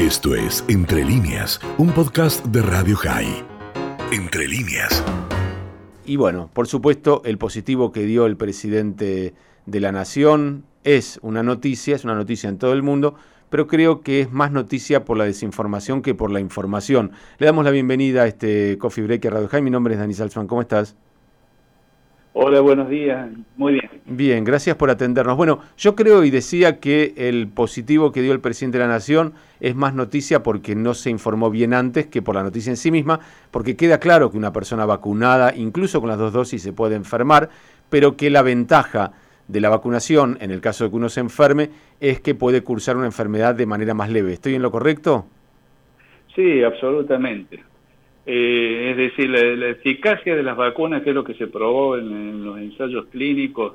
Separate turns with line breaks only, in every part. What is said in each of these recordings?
Esto es Entre líneas, un podcast de Radio High. Entre líneas.
Y bueno, por supuesto, el positivo que dio el presidente de la Nación es una noticia, es una noticia en todo el mundo, pero creo que es más noticia por la desinformación que por la información. Le damos la bienvenida a este Coffee Break a Radio High. Mi nombre es Dani Salzman. ¿Cómo estás?
Hola, buenos días. Muy bien.
Bien, gracias por atendernos. Bueno, yo creo y decía que el positivo que dio el presidente de la Nación es más noticia porque no se informó bien antes que por la noticia en sí misma, porque queda claro que una persona vacunada, incluso con las dos dosis, se puede enfermar, pero que la ventaja de la vacunación, en el caso de que uno se enferme, es que puede cursar una enfermedad de manera más leve. ¿Estoy en lo correcto?
Sí, absolutamente. Eh, es decir, la, eficacia de las vacunas, que es lo que se probó en, los ensayos clínicos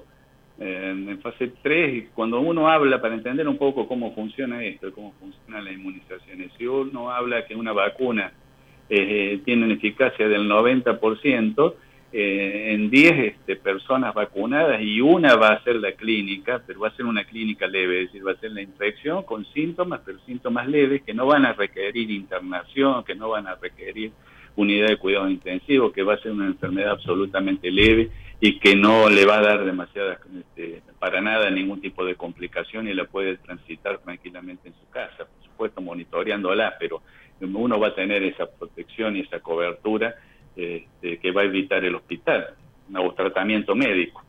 en, fase 3, y cuando uno habla, para entender un poco cómo funciona esto, cómo funcionan las inmunizaciones, si uno habla que una vacuna eh, tiene una eficacia del 90%, eh, en 10 este, personas vacunadas y una va a ser la clínica, pero va a ser una clínica leve, es decir, va a ser la infección con síntomas, pero síntomas leves que no van a requerir internación, que no van a requerir unidad de cuidado intensivo, que va a ser una enfermedad absolutamente leve y que no le va a dar demasiadas, este, para nada ningún tipo de complicación y la puede transitar tranquilamente en su casa, por supuesto monitoreándola, pero uno va a tener esa protección y esa cobertura este, que va a evitar el hospital, un tratamiento médico.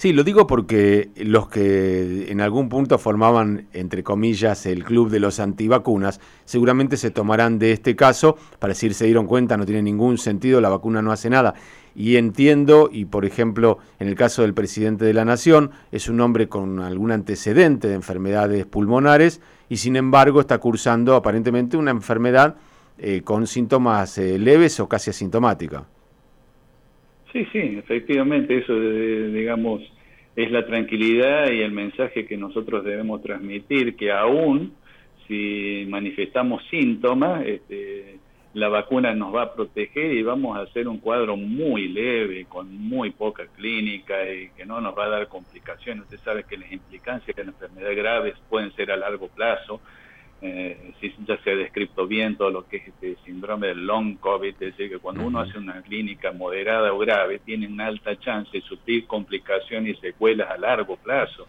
Sí, lo digo porque los que en algún punto formaban, entre comillas, el club de los antivacunas, seguramente se tomarán de este caso para decir se dieron cuenta, no tiene ningún sentido, la vacuna no hace nada. Y entiendo, y por ejemplo, en el caso del presidente de la Nación, es un hombre con algún antecedente de enfermedades pulmonares y sin embargo está cursando aparentemente una enfermedad eh, con síntomas eh, leves o casi asintomática.
Sí, sí, efectivamente, eso digamos es la tranquilidad y el mensaje que nosotros debemos transmitir, que aún si manifestamos síntomas, este, la vacuna nos va a proteger y vamos a hacer un cuadro muy leve, con muy poca clínica y que no nos va a dar complicaciones. Usted sabe que las implicancias de las enfermedades graves pueden ser a largo plazo, eh, si ya se ha descrito bien todo lo que es este síndrome del long COVID, es decir, que cuando uno hace una clínica moderada o grave, tiene una alta chance de sufrir complicaciones y secuelas a largo plazo,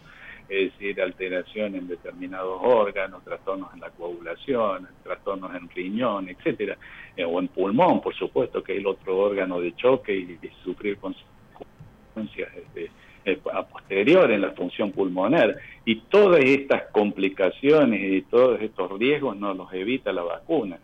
es decir, alteración en determinados órganos, trastornos en la coagulación, trastornos en riñón, etcétera, eh, o en pulmón, por supuesto, que es el otro órgano de choque y, y sufrir consecuencias este, eh, a posterior en la función pulmonar. Y todas estas complicaciones y todos estos riesgos no los evita la vacuna.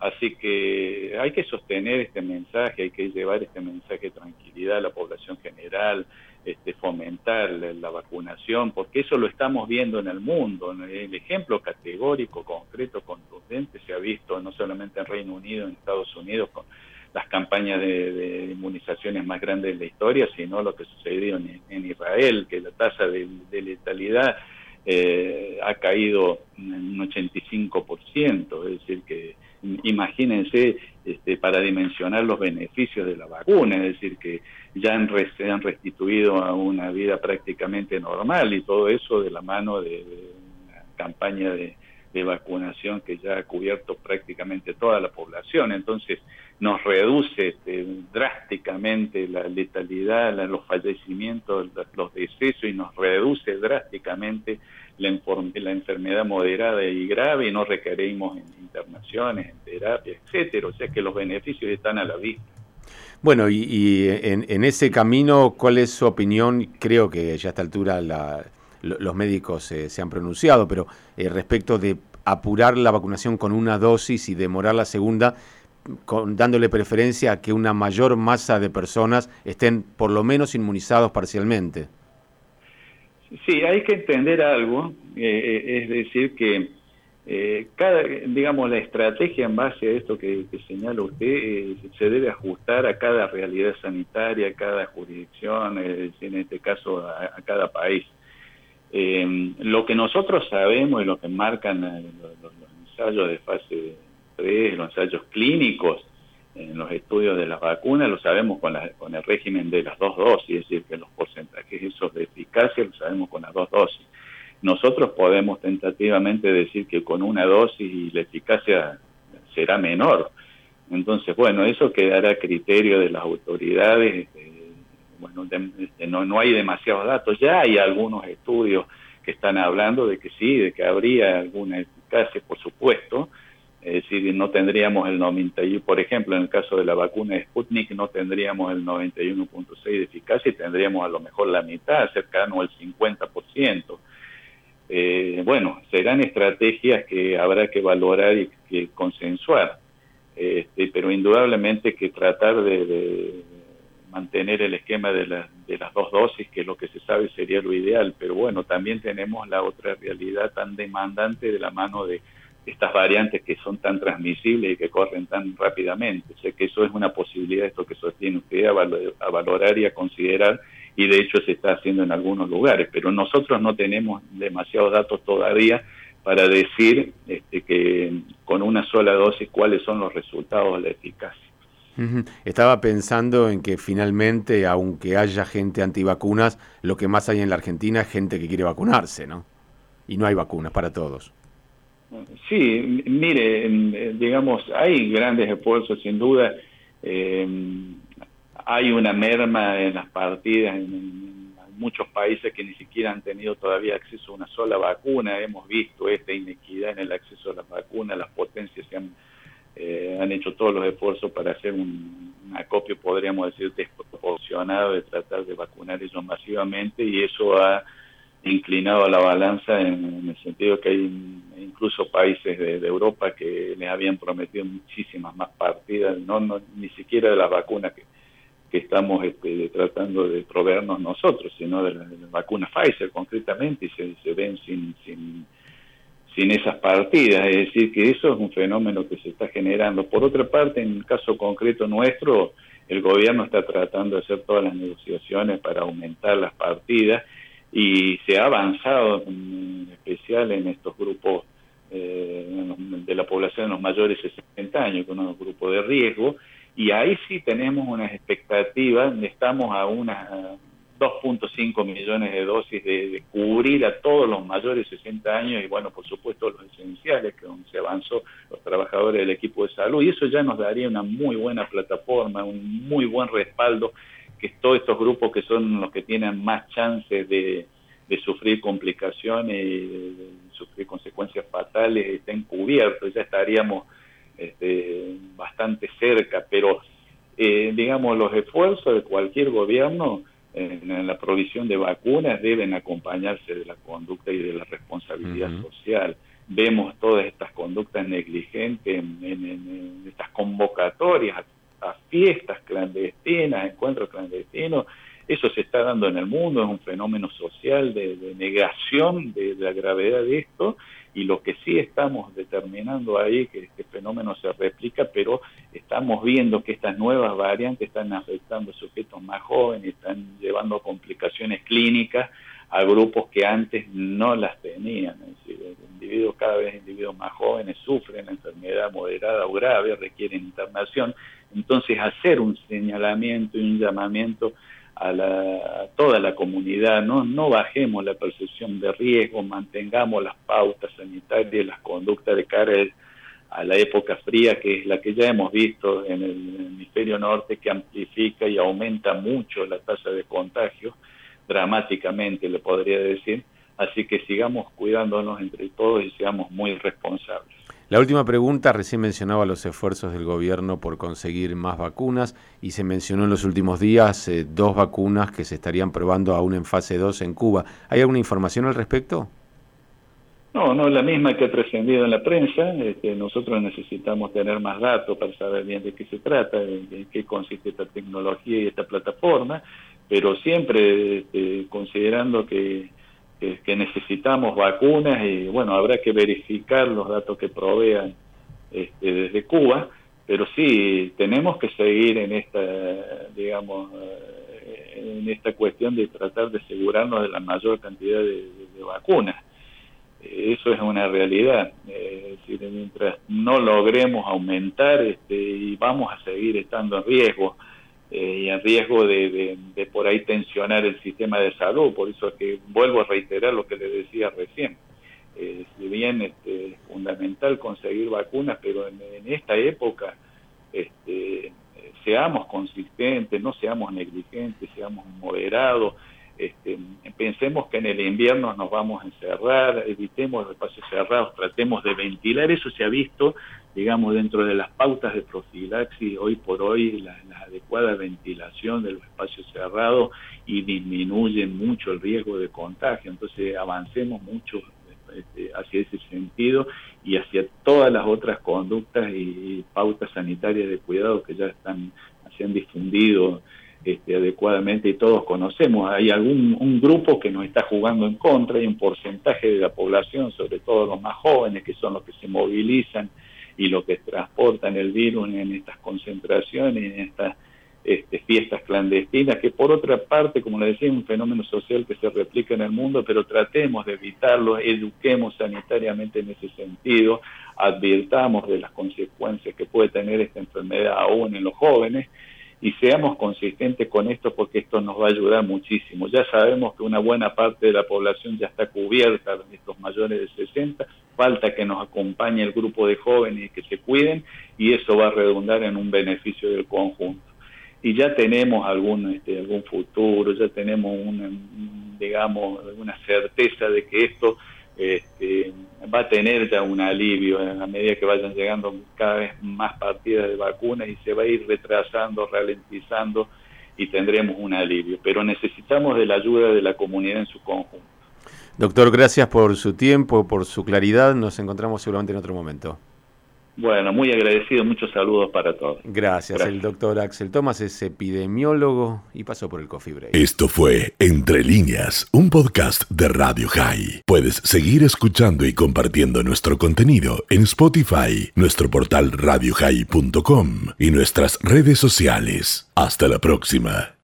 Así que hay que sostener este mensaje, hay que llevar este mensaje de tranquilidad a la población general, este, fomentar la, vacunación, porque eso lo estamos viendo en el mundo. El ejemplo categórico, concreto, contundente se ha visto no solamente en Reino Unido, en Estados Unidos, con las campañas de, inmunizaciones más grandes de la historia, sino lo que sucedió en, en Israel, que la tasa de, letalidad eh, ha caído en un 85%, es decir, que imagínense este, para dimensionar los beneficios de la vacuna, es decir, que ya han, se han restituido a una vida prácticamente normal y todo eso de la mano de, de una campaña de, de vacunación que ya ha cubierto prácticamente toda la población. Entonces, nos reduce este, drásticamente la letalidad, los fallecimientos, los decesos y nos reduce drásticamente la, la enfermedad moderada y grave y no requerimos internaciones, en terapia, etcétera. O sea que los beneficios están a la vista.
Bueno, y, en, ese camino, ¿cuál es su opinión? Creo que ya a esta altura los médicos eh, se han pronunciado, pero eh, respecto de apurar la vacunación con una dosis y demorar la segunda, dándole preferencia a que una mayor masa de personas estén por lo menos inmunizados parcialmente.
Sí, hay que entender algo, eh, eh, es decir, que eh, cada, digamos, la estrategia en base a esto que, señala usted se debe ajustar a cada realidad sanitaria, a cada jurisdicción, en este caso a, cada país. lo que nosotros sabemos y lo que marcan los ensayos de fase los ensayos clínicos, en los estudios de las vacunas, lo sabemos con, con el régimen de las dos dosis, es decir, que los porcentajes esos de eficacia lo sabemos con las dos dosis. nosotros podemos tentativamente decir que con una dosis la eficacia será menor. Entonces, bueno, eso quedará a criterio de las autoridades. Este, bueno, este, no, no hay demasiados datos. Ya hay algunos estudios que están hablando de que sí, de que habría alguna eficacia, por supuesto. Es decir, no tendríamos el 91, por ejemplo, en el caso de la vacuna de Sputnik, no tendríamos el 91.6 de eficacia y tendríamos a lo mejor la mitad, cercano al 50%. Eh, bueno, serán estrategias que habrá que valorar y que consensuar, este, pero indudablemente que tratar de, mantener el esquema de, de las dos dosis, que lo que se sabe sería lo ideal, pero bueno, también tenemos la otra realidad tan demandante de la mano de estas variantes que son tan transmisibles y que corren tan rápidamente. Sé que eso es una posibilidad, esto que sostiene usted, a valorar y a considerar y de hecho se está haciendo en algunos lugares, pero nosotros no tenemos demasiados datos todavía para decir este, que con una sola dosis cuáles son los resultados de la eficacia.
Estaba pensando en que finalmente, aunque haya gente antivacunas, lo que más hay en la Argentina es gente que quiere vacunarse, ¿no? Y no hay vacunas para todos.
Sí, mire, eh, digamos, hay grandes esfuerzos sin duda. Eh, hay una merma en las partidas en, muchos países que ni siquiera han tenido todavía acceso a una sola vacuna. Hemos visto esta inequidad en el acceso a las vacunas, las potencias se han, eh, han hecho todos los esfuerzos para hacer un, acopio, podríamos decir, desproporcionado de tratar de vacunar ellos masivamente y eso ha inclinado a la balanza en, el sentido que hay incluso países de, Europa que les habían prometido muchísimas más partidas, no, no ni siquiera de las vacunas que que estamos este, tratando de proveernos nosotros, sino de la, vacuna Pfizer concretamente, y se, se ven sin, sin, sin esas partidas. Es decir, que eso es un fenómeno que se está generando. Por otra parte, en el caso concreto nuestro, el gobierno está tratando de hacer todas las negociaciones para aumentar las partidas y se ha avanzado en especial en estos grupos eh, de la población de los mayores de 60 años, con un grupo de riesgo, y ahí sí tenemos unas expectativas, estamos a unas 2.5 millones de dosis de, cubrir a todos los mayores de 60 años y bueno, por supuesto los esenciales, que donde se avanzó los trabajadores del equipo de salud y eso ya nos daría una muy buena plataforma, un muy buen respaldo, que todos estos grupos que son los que tienen más chances de, de sufrir complicaciones de sufrir consecuencias fatales estén cubiertos, ya estaríamos este, bastante cerca, pero eh, digamos los esfuerzos de cualquier gobierno en, la provisión de vacunas deben acompañarse de la conducta y de la responsabilidad social. Vemos todas estas conductas negligentes en, estas convocatorias a, fiestas clandestinas, encuentros clandestinos. Eso se está dando en el mundo, es un fenómeno social de, negación de la gravedad de esto y lo que sí estamos determinando ahí que este fenómeno se replica, pero estamos viendo que estas nuevas variantes están afectando a sujetos más jóvenes, están llevando complicaciones clínicas a grupos que antes no las tenían. Es decir, individuos, cada vez individuos más jóvenes sufren enfermedad moderada o grave, requieren internación. Entonces, hacer un señalamiento y un llamamiento a, la, toda la comunidad, ¿no? no bajemos la percepción de riesgo, mantengamos las pautas sanitarias, las conductas de cara a la época fría, que es la que ya hemos visto en el hemisferio norte, que amplifica y aumenta mucho la tasa de contagio, dramáticamente le podría decir, así que sigamos cuidándonos entre todos y seamos muy responsables.
La última pregunta, recién mencionaba los esfuerzos del gobierno por conseguir más vacunas y se mencionó en los últimos días eh, dos vacunas que se estarían probando aún en fase 2 en Cuba. ¿Hay alguna información al respecto?
No, no es la misma que ha trascendido en la prensa. Este, nosotros necesitamos tener más datos para saber bien de qué se trata, de, qué consiste esta tecnología y esta plataforma, pero siempre este, considerando que que, necesitamos vacunas y bueno, habrá que verificar los datos que provean este, desde Cuba, pero sí tenemos que seguir en esta, digamos, eh, en esta cuestión de tratar de asegurarnos de la mayor cantidad de, vacunas. Eso es una realidad. es decir, mientras no logremos aumentar este, y vamos a seguir estando en riesgo, y en riesgo de, por ahí tensionar el sistema de salud. Por eso es que vuelvo a reiterar lo que le decía recién. si bien este, es fundamental conseguir vacunas, pero en, esta época este, seamos consistentes, no seamos negligentes, seamos moderados. Este, pensemos que en el invierno nos vamos a encerrar, evitemos los espacios cerrados, tratemos de ventilar, eso se ha visto, digamos, dentro de las pautas de profilaxis, hoy por hoy la, adecuada ventilación de los espacios cerrados y disminuye mucho el riesgo de contagio, entonces avancemos mucho este, hacia ese sentido y hacia todas las otras conductas y pautas sanitarias de cuidado que ya están, se han difundido este, adecuadamente y todos conocemos. Hay algún un grupo que nos está jugando en contra, hay un porcentaje de la población, sobre todo los más jóvenes, que son los que se movilizan y los que transportan el virus en estas concentraciones, en estas este, fiestas clandestinas, que por otra parte, como le decía, es un fenómeno social que se replica en el mundo, pero tratemos de evitarlo, eduquemos sanitariamente en ese sentido, advirtamos de las consecuencias que puede tener esta enfermedad aún en los jóvenes y seamos consistentes con esto porque esto nos va a ayudar muchísimo. Ya sabemos que una buena parte de la población ya está cubierta, estos mayores de 60, falta que nos acompañe el grupo de jóvenes que se cuiden y eso va a redundar en un beneficio del conjunto. Y ya tenemos algún, este, algún futuro, ya tenemos una, digamos, una certeza de que esto este, va a tener ya un alivio a medida que vayan llegando cada vez más partidas de vacunas y se va a ir retrasando, ralentizando y tendremos un alivio. Pero necesitamos de la ayuda de la comunidad en su conjunto.
Doctor, gracias por su tiempo, por su claridad. Nos encontramos seguramente en otro momento.
Bueno, muy agradecido, muchos saludos para todos.
Gracias. El doctor Axel Tomás es epidemiólogo y pasó por el Coffee Break.
Esto fue Entre Líneas, un podcast de Radio High. Puedes seguir escuchando y compartiendo nuestro contenido en Spotify, nuestro portal radiohigh.com y nuestras redes sociales. Hasta la próxima.